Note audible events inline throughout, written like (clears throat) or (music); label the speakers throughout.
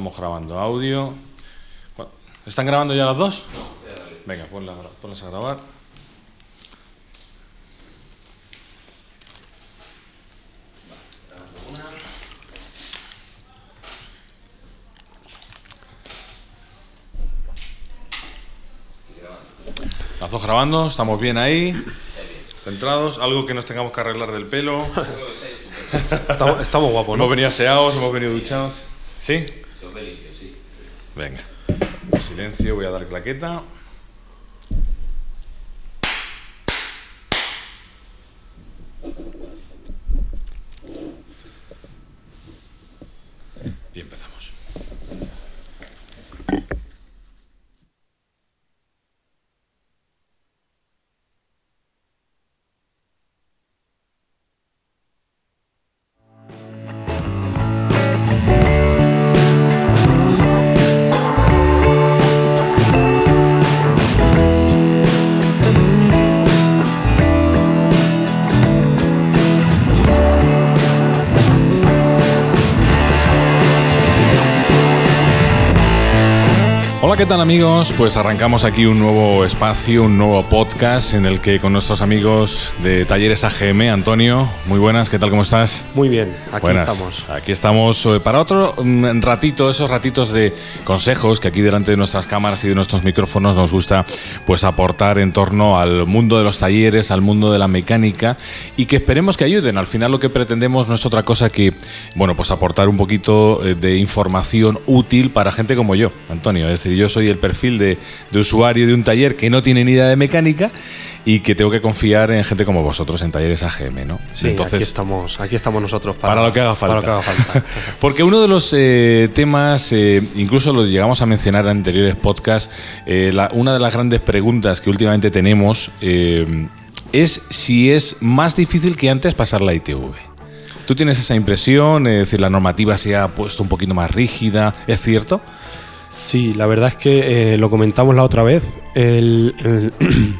Speaker 1: Estamos grabando audio. ¿Están grabando ya las dos? Venga, ponla- ponlas a grabar. Las dos grabando, estamos bien ahí, centrados, algo que nos tengamos que arreglar del pelo. (laughs)
Speaker 2: Estamos, estamos guapos, ¿no?
Speaker 1: Hemos venido aseados, hemos venido duchados. ¿Sí? Venga. Silencio, voy a dar claqueta. Hola, ¿qué tal amigos? Pues arrancamos aquí un nuevo espacio, un nuevo podcast en el que con nuestros amigos de Talleres AGM, Antonio, muy buenas, ¿qué tal? ¿Cómo estás?
Speaker 2: Muy bien, aquí
Speaker 1: Buenas.
Speaker 2: estamos.
Speaker 1: Aquí estamos eh, para otro mm, ratito, esos ratitos de consejos que aquí delante de nuestras cámaras y de nuestros micrófonos nos gusta pues aportar en torno al mundo de los talleres, al mundo de la mecánica y que esperemos que ayuden. Al final lo que pretendemos no es otra cosa que bueno, pues aportar un poquito eh, de información útil para gente como yo, Antonio. Es decir, yo soy el perfil de, de usuario de un taller que no tiene ni idea de mecánica y que tengo que confiar en gente como vosotros en talleres AGM, ¿no?
Speaker 2: Sí, aquí estamos, aquí estamos nosotros para,
Speaker 1: Para lo que haga falta.
Speaker 2: para lo que haga falta. (laughs)
Speaker 1: Porque uno de los eh, temas, eh, incluso lo llegamos a mencionar en anteriores podcasts, eh, la- una de las grandes preguntas que últimamente tenemos es si es más difícil que antes pasar la ITV. ¿Tú tienes esa impresión? Es decir, la normativa se ha puesto un poquito más rígida, ¿es cierto?
Speaker 2: Sí, la verdad es que eh, lo comentamos la otra vez. El, el- (clears throat)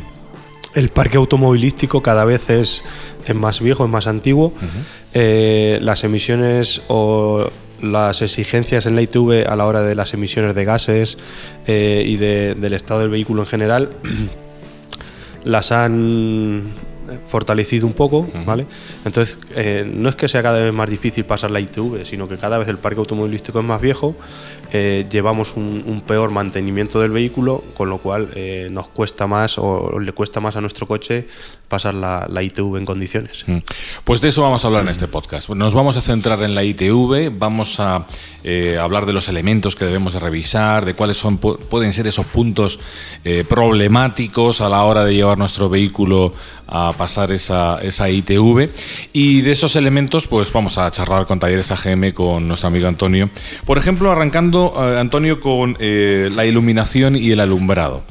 Speaker 2: el parque automovilístico cada vez es, es más viejo, es más antiguo. Eh, las emisiones o las exigencias en la ITV a la hora de las emisiones de gases eh, y de- del estado del vehículo en general (clears throat) las han fortalecido un poco, ¿vale? Entonces, eh, no es que sea cada vez más difícil pasar la ITV, sino que cada vez el parque automovilístico es más viejo, eh, llevamos un, peor mantenimiento del vehículo, con lo cual eh, nos cuesta más o le cuesta más a nuestro coche pasar la, ITV en condiciones.
Speaker 1: Mm. Pues de eso vamos a hablar en este podcast. Nos vamos a centrar en la ITV, vamos a eh, hablar de los elementos que debemos de revisar, de cuáles son pu- pueden ser esos puntos problemáticos a la hora de llevar nuestro vehículo a pasar esa, esa ITV. Y de esos elementos, pues vamos a charlar con Talleres AGM con nuestro amigo Antonio. Por ejemplo, arrancando, eh, Antonio, con eh, la iluminación y el alumbrado.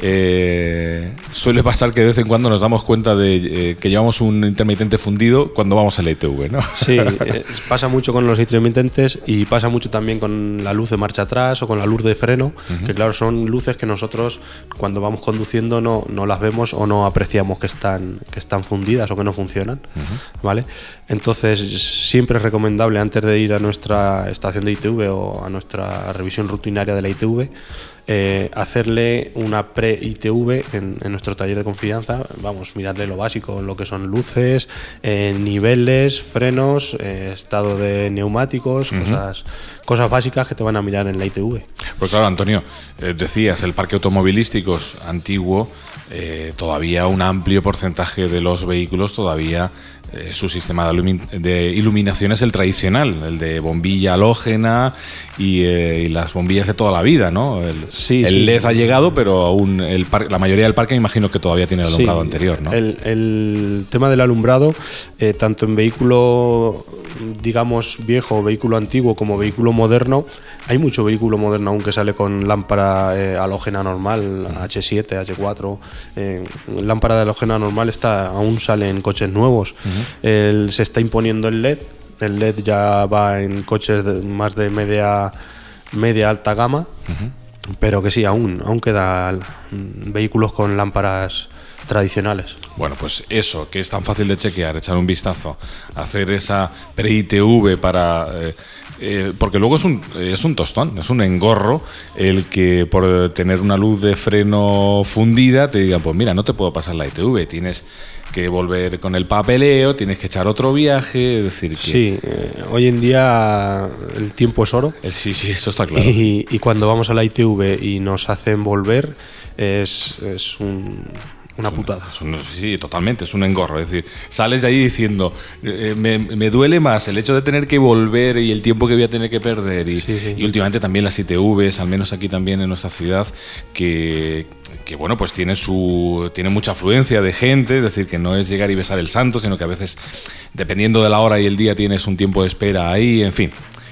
Speaker 1: Eh, suele pasar que de vez en cuando nos damos cuenta de eh, que llevamos un intermitente fundido cuando vamos a la ITV, ¿no?
Speaker 2: Sí, (laughs) eh, pasa mucho con los intermitentes y pasa mucho también con la luz de marcha atrás o con la luz de freno, que claro, son luces que nosotros cuando vamos conduciendo no, no las vemos o no apreciamos que están, que están fundidas o que no funcionan, ¿vale? Entonces siempre es recomendable antes de ir a nuestra estación de ITV o a nuestra revisión rutinaria de la ITV, eh, hacerle una pre-ITV en, en nuestro taller de confianza, vamos, mirarle lo básico, lo que son luces, eh, niveles, frenos, eh, estado de neumáticos, cosas, cosas básicas que te van a mirar en la ITV.
Speaker 1: Pues claro, Antonio, decías, el parque automovilístico es antiguo, todavía un amplio porcentaje de los vehículos todavía eh, su sistema de, de iluminación es el tradicional, el de bombilla halógena y, eh, y las bombillas de toda la vida, ¿no? El,
Speaker 2: Sí,
Speaker 1: el
Speaker 2: sí.
Speaker 1: LED ha llegado, pero aún el la mayoría del parque me imagino que todavía tiene el alumbrado
Speaker 2: Sí,
Speaker 1: anterior, ¿no?
Speaker 2: El, el tema del alumbrado, eh, tanto en vehículo, digamos, viejo, vehículo antiguo, como vehículo moderno, hay mucho vehículo moderno aún que sale con lámpara eh, halógena normal, H7, H4. eh, lámpara de halógena normal está, aún sale en coches nuevos. El- se está imponiendo el LED. El LED ya va en coches de- más de media, media alta gama. Pero que sí, aún, aún quedan mm, vehículos con lámparas tradicionales.
Speaker 1: Bueno, pues eso, que es tan fácil de chequear, echar un vistazo, hacer esa pre-ITV para... eh, eh, porque luego es un, es un tostón, es un engorro el que por tener una luz de freno fundida te digan, pues mira, no te puedo pasar la ITV, tienes que volver con el papeleo, tienes que echar otro viaje, es decir, que...
Speaker 2: Sí, eh, hoy en día el tiempo es oro.
Speaker 1: El, sí, sí, eso está claro.
Speaker 2: Y, y cuando vamos a la ITV y nos hacen volver, es, es un- una putada.
Speaker 1: Un- sí, totalmente, es un engorro. Es decir, sales de ahí diciendo, eh, me, me duele más el hecho de tener que volver y el tiempo que voy a tener que perder. Y,
Speaker 2: Sí, sí.
Speaker 1: y últimamente también las ITVs, al menos aquí también en nuestra ciudad, que, que, bueno, pues tiene, su, tiene mucha afluencia de gente, es decir, que no es llegar y besar el santo, sino que a veces, dependiendo de la hora y el día, tienes un tiempo de espera ahí, en fin,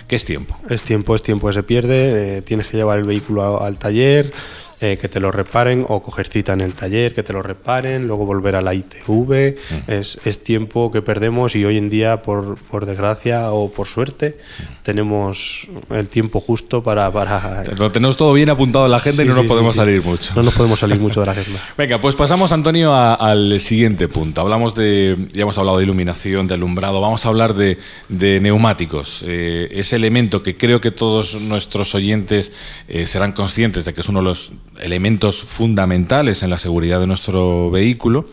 Speaker 1: ¿qué es tiempo?
Speaker 2: Es tiempo, es tiempo que se pierde. eh, tienes que llevar el vehículo a- al taller, eh, que te lo reparen, o coger cita en el taller, que te lo reparen, luego volver a la ITV. Es, es tiempo que perdemos y hoy en día, por, por desgracia o por suerte, tenemos el tiempo justo para. para
Speaker 1: Lo tenemos todo bien apuntado en la gente y
Speaker 2: Sí,
Speaker 1: no nos podemos
Speaker 2: sí.
Speaker 1: salir mucho.
Speaker 2: No nos podemos salir mucho de la agenda. (laughs)
Speaker 1: Venga, pues pasamos, Antonio, a- al siguiente punto. Hablamos de, ya hemos hablado de iluminación, de alumbrado, vamos a hablar de, de neumáticos. Eh, ese elemento que creo que todos nuestros oyentes eh, serán conscientes de que es uno de los elementos fundamentales en la seguridad de nuestro vehículo.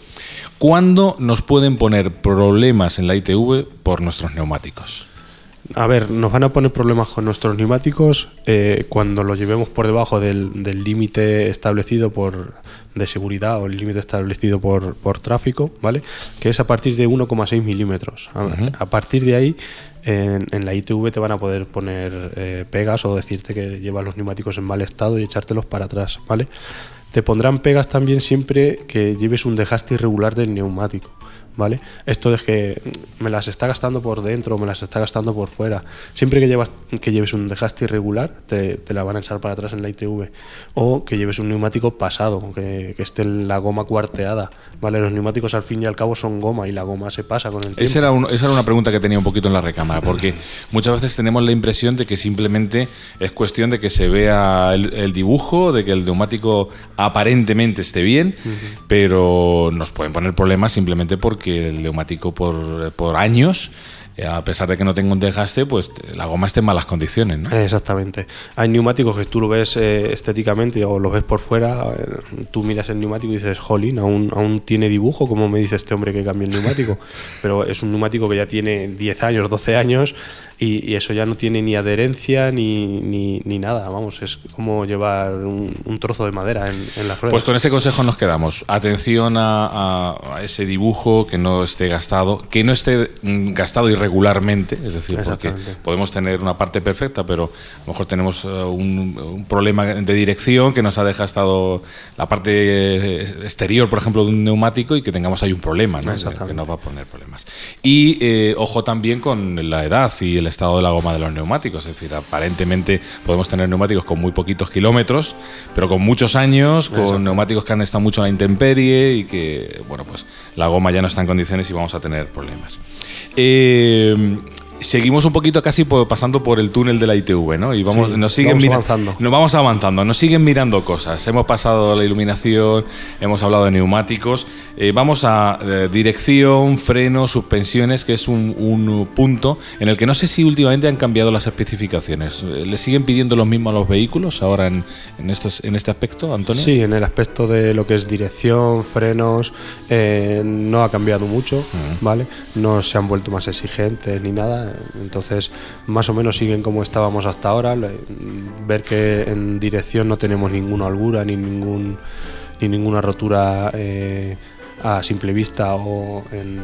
Speaker 1: ¿Cuándo nos pueden poner problemas en la ITV por nuestros neumáticos?
Speaker 2: A ver, nos van a poner problemas con nuestros neumáticos eh, cuando los llevemos por debajo del del límite establecido por de seguridad o el límite establecido por, por tráfico, ¿vale? Que es a partir de 1,6 milímetros. A, a partir de ahí, en, la ITV te van a poder poner eh, pegas o decirte que llevas los neumáticos en mal estado y echártelos para atrás, ¿vale? Te pondrán pegas también siempre que lleves un desgaste irregular del neumático. ¿Vale? Esto es que me las está gastando por dentro, me las está gastando por fuera. Siempre que llevas que lleves un desgaste irregular, te, te la van a echar para atrás en la ITV. O que lleves un neumático pasado, que, que esté la goma cuarteada. ¿Vale? Los neumáticos al fin y al cabo son goma y la goma se pasa con el tiempo.
Speaker 1: Esa era, un- esa era una pregunta que tenía un poquito en la recámara, porque (laughs) muchas veces tenemos la impresión de que simplemente es cuestión de que se vea el, el dibujo, de que el neumático aparentemente esté bien, pero nos pueden poner problemas simplemente porque el neumático por, por años, a pesar de que no tenga un desgaste, pues la goma esté en malas condiciones. ¿no?
Speaker 2: Exactamente. Hay neumáticos que tú lo ves eh, estéticamente o lo ves por fuera, eh, tú miras el neumático y dices, jolín, aún, aún tiene dibujo, como me dice este hombre que cambia el neumático. (laughs) Pero es un neumático que ya tiene 10 años, 12 años y, y eso ya no tiene ni adherencia ni, ni, ni nada. Vamos, es como llevar un, un trozo de madera en, en las ruedas.
Speaker 1: Pues con ese consejo nos quedamos. Atención a, a- a ese dibujo que no esté gastado, que no esté mm, gastado irregularmente, es decir, porque podemos tener una parte perfecta, pero a lo mejor tenemos eh, un, un problema de dirección que nos ha desgastado la parte eh, exterior, por ejemplo, de un neumático y que tengamos ahí un problema, ¿no? que, nos va a poner problemas. Y eh, ojo también con la edad y el estado de la goma de los neumáticos, es decir, aparentemente podemos tener neumáticos con muy poquitos kilómetros, pero con muchos años, con neumáticos que han estado mucho en la intemperie y que, bueno, pues la goma ya no está en condiciones y vamos a tener problemas. Eh, porque hum, seguimos un poquito casi po- pasando por el túnel de la ITV, ¿no? Y vamos,
Speaker 2: Sí,
Speaker 1: nos siguen
Speaker 2: vamos avanzando.
Speaker 1: nos vamos avanzando, nos siguen mirando cosas. Hemos pasado la iluminación, hemos hablado de neumáticos. eh, vamos a eh, dirección, freno, suspensiones, que es un, un punto en el que no sé si últimamente han cambiado las especificaciones. Eh, ¿Le siguen pidiendo lo mismo a los vehículos ahora en, en, estos, en este aspecto, Antonio?
Speaker 2: Sí, en el aspecto de lo que es dirección, frenos, eh, no ha cambiado mucho, ¿vale? No se han vuelto más exigentes ni nada, entonces más o menos siguen como estábamos hasta ahora. Ver que en dirección no tenemos ninguna holgura ni ningún ni ninguna rotura eh, a simple vista o en,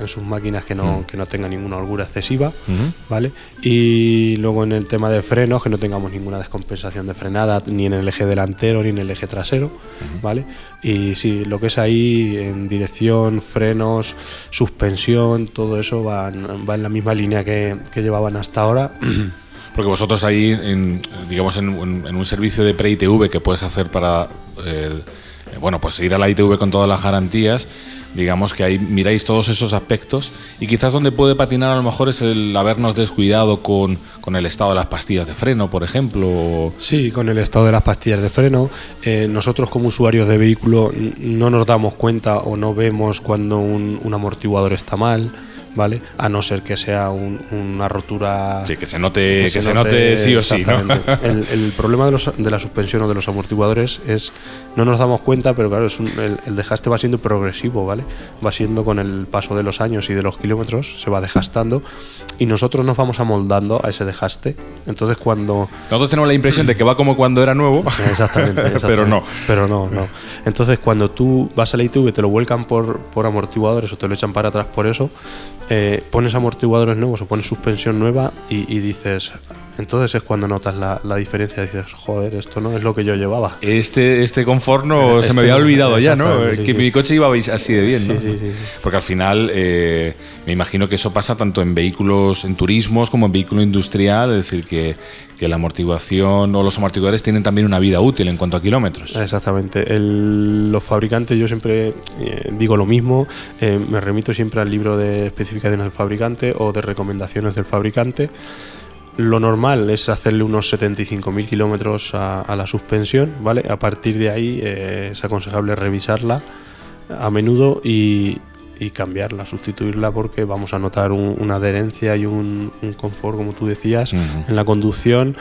Speaker 2: en sus máquinas que no, que no tenga ninguna holgura excesiva. ¿vale? Y luego en el tema de frenos, que no tengamos ninguna descompensación de frenada ni en el eje delantero ni en el eje trasero, ¿vale? Y sí, lo que es ahí en dirección, frenos, suspensión, todo eso va, en- va en la misma línea que, que llevaban hasta ahora. (clears throat)
Speaker 1: Porque vosotros ahí, en, digamos, en, un- en un servicio de pre-ITV que puedes hacer para eh, bueno, pues ir a la ITV con todas las garantías, digamos que ahí miráis todos esos aspectos y quizás donde puede patinar a lo mejor es el habernos descuidado con, con el estado de las pastillas de freno, por ejemplo.
Speaker 2: Sí, con el estado de las pastillas de freno. Eh, nosotros como usuarios de vehículo no nos damos cuenta o no vemos cuando un amortiguador está mal ¿vale? A no ser que sea una rotura.
Speaker 1: Sí, que se note, que, se, note, sí o sí.
Speaker 2: el, problema de, los, de, la suspensión o de los amortiguadores es, no nos damos cuenta, pero claro, es el, el, desgaste va siendo progresivo, ¿vale? Va siendo con el paso de los años y de los kilómetros, se va desgastando y nosotros nos vamos amoldando a ese desgaste. Entonces, cuando.
Speaker 1: Nosotros tenemos la impresión de que va como cuando era nuevo. (laughs)
Speaker 2: Exactamente, (laughs)
Speaker 1: pero no.
Speaker 2: Pero no, no. Entonces, cuando tú vas a la ITV y te lo vuelcan por, por amortiguadores o te lo echan para atrás por eso, eh, pones amortiguadores nuevos o pones suspensión nueva y, dices, entonces es cuando notas la, diferencia, dices, joder, esto no es lo que yo llevaba.
Speaker 1: Este, este confort no, se me había olvidado ya, ¿no? que mi coche iba así de bien, ¿no? Porque al final eh, me imagino que eso pasa tanto en vehículos, en turismos como en vehículo industrial, es decir, que, que la amortiguación o los amortiguadores tienen también una vida útil en cuanto a kilómetros.
Speaker 2: Exactamente. los fabricantes, yo siempre eh, digo lo mismo, me remito siempre al libro de especificaciones del fabricante o de recomendaciones del fabricante. Lo normal es hacerle unos 75.000 kilómetros a, la suspensión, ¿vale? A partir de ahí eh, es aconsejable revisarla a menudo y, cambiarla, sustituirla porque vamos a notar una adherencia y un, confort, como tú decías, en la conducción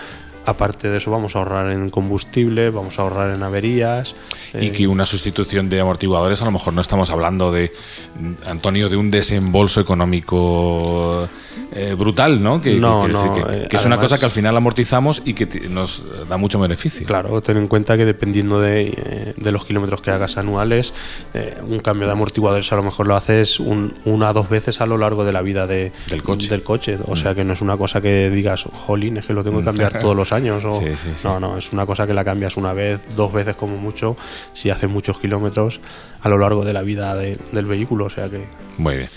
Speaker 2: Aparte de eso, vamos a ahorrar en combustible, vamos a ahorrar en averías.
Speaker 1: Y que una sustitución de amortiguadores, a lo mejor no estamos hablando de, Antonio, de un desembolso económico eh, brutal, ¿no? Que,
Speaker 2: no, no,
Speaker 1: que, es una cosa que al final amortizamos y que nos da mucho beneficio.
Speaker 2: Claro, ten en cuenta que dependiendo de, eh, los kilómetros que hagas anuales, eh, un cambio de amortiguadores a lo mejor lo haces una o dos veces a lo largo de la vida de,
Speaker 1: del coche.
Speaker 2: Del coche. O sea que no es una cosa que digas, jolín, es que lo tengo que cambiar todos los años años. O, No, no, es una cosa que la cambias una vez, dos veces como mucho, si hace muchos kilómetros a lo largo de la vida del vehículo. O sea que.
Speaker 1: Muy bien.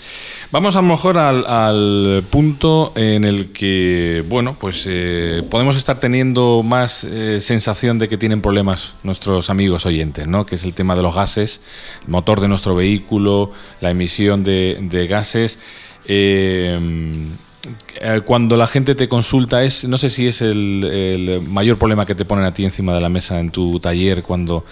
Speaker 1: Vamos a lo mejor al, punto en el que, bueno, pues eh, podemos estar teniendo más eh, sensación de que tienen problemas nuestros amigos oyentes, ¿no? Que es el tema de los gases, el motor de nuestro vehículo, la emisión de, de gases. Eh, eh, cuando la gente te consulta, es no sé si es el, mayor problema que te ponen a ti encima de la mesa en tu taller cuando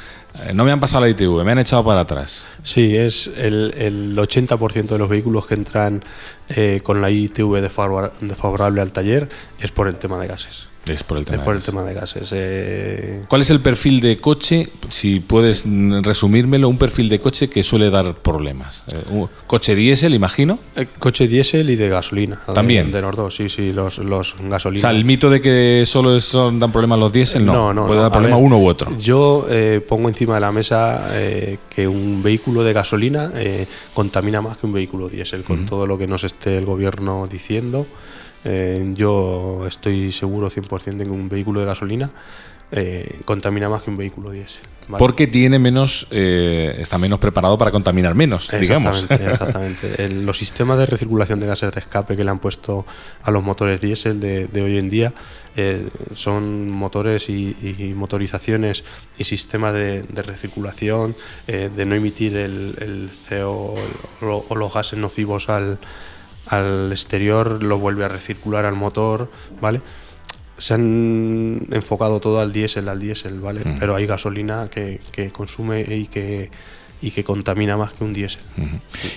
Speaker 1: eh, no me han pasado la ITV, me han echado para atrás.
Speaker 2: Sí, es el, el 80% de los vehículos que entran eh, con la ITV desfavorable al taller es por el tema de gases.
Speaker 1: Es por el tema,
Speaker 2: de, gases. Eh.
Speaker 1: ¿Cuál es el perfil de coche, si puedes resumírmelo, un perfil de coche que suele dar problemas? Eh, ¿Coche diésel, imagino?
Speaker 2: Eh, coche diésel y de gasolina.
Speaker 1: También.
Speaker 2: De, los sí, sí, los, los gasolinas.
Speaker 1: O sea, el mito de que solo son, dan problemas los diésel, no. no, no Puede dar problema uno u otro.
Speaker 2: Yo pongo encima de la mesa que un vehículo de gasolina contamina más que un vehículo diésel, con todo lo que nos esté el gobierno diciendo. Eh, yo estoy seguro 100% de que un vehículo de gasolina eh, contamina más que un vehículo diésel.
Speaker 1: Porque tiene menos, eh, está menos preparado para contaminar menos, digamos.
Speaker 2: Exactamente. (laughs) los sistemas de recirculación de gases de escape que le han puesto a los motores diésel de, hoy en día son motores y, motorizaciones y sistemas de, recirculación, de no emitir el, CO o los gases nocivos al, al exterior, lo vuelve a recircular al motor, ¿vale? Se han enfocado todo al diésel, al diésel, ¿vale? Pero hay gasolina que, consume y que, y que contamina más que un diésel.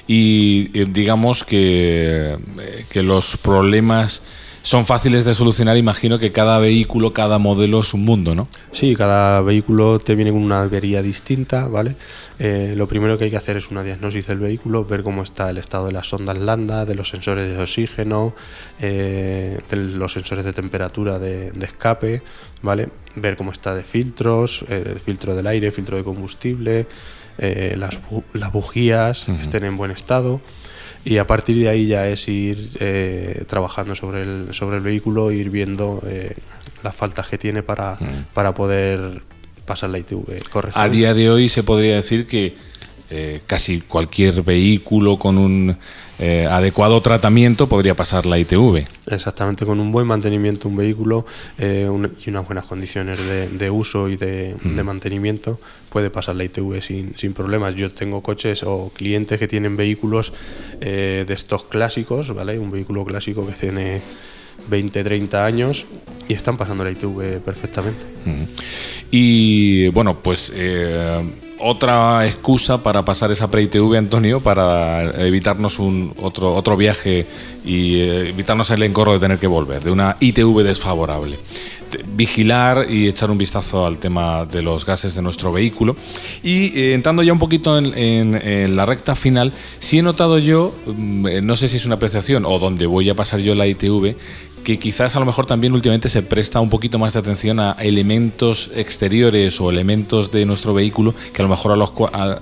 Speaker 1: Y eh, digamos que, eh, que los problemas son fáciles de solucionar. Imagino que cada vehículo, cada modelo es un mundo, ¿no?
Speaker 2: Sí, cada vehículo te viene con una avería distinta, ¿vale? Eh, lo primero que hay que hacer es una diagnosis del vehículo, ver cómo está el estado de las sondas lambda, de los sensores de oxígeno, eh, de los sensores de temperatura de, escape, ¿vale? Ver cómo está de filtros, eh, filtro del aire, filtro de combustible, las, las, bujías, que estén en buen estado y a partir de ahí ya es ir eh, trabajando sobre el, sobre el vehículo, ir viendo eh, las faltas que tiene para, mm. para poder pasar la ITV
Speaker 1: correctamente. A día de hoy se podría decir que eh, casi cualquier vehículo con un eh, adecuado tratamiento podría pasar la ITV.
Speaker 2: Exactamente, con un buen mantenimiento un vehículo y unas buenas condiciones de, uso y de, mantenimiento puede pasar la ITV sin, sin, problemas. Yo tengo coches o clientes que tienen vehículos de estos clásicos, ¿vale? Un vehículo clásico que tiene 20, 30 años y están pasando la ITV perfectamente.
Speaker 1: Y bueno, pues eh, otra excusa para pasar esa pre-ITV, Antonio, para evitarnos un otro, otro viaje y eh, evitarnos el encorro de tener que volver, de una ITV desfavorable vigilar y echar un vistazo al tema de los gases de nuestro vehículo. Y eh, entrando ya un poquito en, la recta final, sí he notado yo, mm, eh, no sé si es una apreciación o donde voy a pasar yo la ITV, que quizás a lo mejor también últimamente se presta un poquito más de atención a elementos exteriores o elementos de nuestro vehículo que a lo mejor a los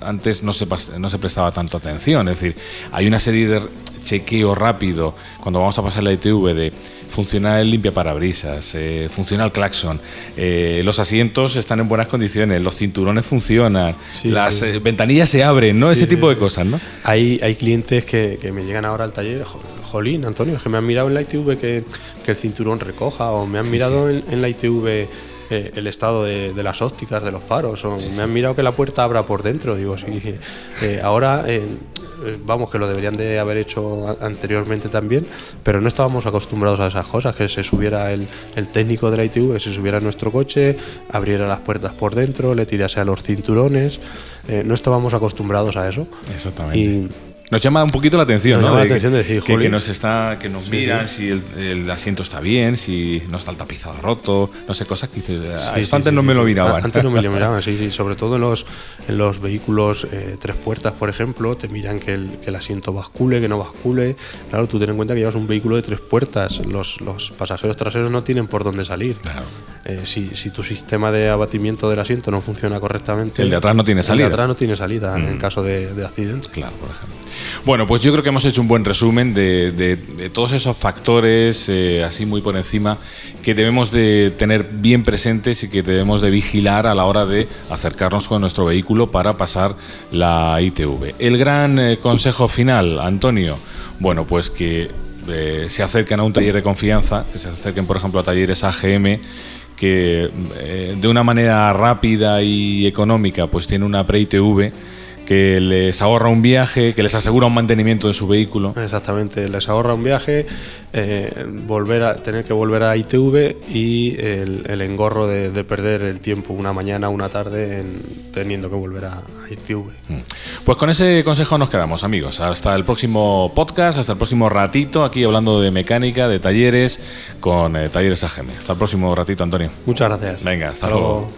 Speaker 1: antes no se, no se prestaba tanto atención. Es decir, hay una serie de chequeo rápido cuando vamos a pasar la ITV de funciona el limpia parabrisas, eh, funciona el claxon, eh, los asientos están en buenas condiciones, los cinturones funcionan, las eh, ventanillas se abren, ¿no? Ese tipo de cosas, ¿no?
Speaker 2: Hay, hay clientes que, me llegan ahora al taller, jolín, Antonio, es que me han mirado en la ITV que, el cinturón recoja, o me han mirado en, la ITV el estado de, las ópticas, de los faros, o me han mirado que la puerta abra por dentro. Digo, sí, ahora eh, vamos, que lo deberían de haber hecho anteriormente también, pero no estábamos acostumbrados a esas cosas, que se subiera el, técnico de la ITV, que se subiera a nuestro coche, abriera las puertas por dentro, le tirase a los cinturones, eh, no estábamos acostumbrados a eso.
Speaker 1: Exactamente. Nos llama un poquito la atención,
Speaker 2: nos
Speaker 1: ¿no?
Speaker 2: la atención de decir,
Speaker 1: que, nos está, que nos miran si el, asiento está bien, si no está el tapizado roto, no sé, cosas que esto antes no me lo miraban.
Speaker 2: Antes no me lo miraban, (laughs) sí, sí. Sobre todo en los, en los vehículos eh, tres puertas, por ejemplo, te miran que el, que el asiento bascule, que no bascule. Claro, tú ten en cuenta que llevas un vehículo de tres puertas. Los, los pasajeros traseros no tienen por dónde salir. Claro. Eh, si, si, tu sistema de abatimiento del asiento no funciona correctamente.
Speaker 1: El de atrás no tiene salida.
Speaker 2: El de atrás no tiene salida en mm. caso de, de accidente.
Speaker 1: Claro, por ejemplo. Bueno, pues yo creo que hemos hecho un buen resumen de, todos esos factores, eh, así muy por encima, que debemos de tener bien presentes y que debemos de vigilar a la hora de acercarnos con nuestro vehículo para pasar la ITV. El gran eh, consejo final, Antonio, bueno, pues que eh, se acerquen a un taller de confianza, que se acerquen, por ejemplo, a talleres AGM, que de una manera rápida y económica, pues tiene una pre-ITV que les ahorra un viaje, que les asegura un mantenimiento de su vehículo.
Speaker 2: Exactamente, les ahorra un viaje, eh, volver a tener que volver a ITV y el, engorro de, perder el tiempo una mañana, una tarde en, teniendo que volver a, ITV. Mm.
Speaker 1: Pues con ese consejo nos quedamos, amigos. Hasta el próximo podcast, hasta el próximo ratito, aquí hablando de mecánica, de talleres, con eh, Talleres AGM. Hasta el próximo ratito, Antonio.
Speaker 2: Muchas gracias.
Speaker 1: Venga, hasta, luego.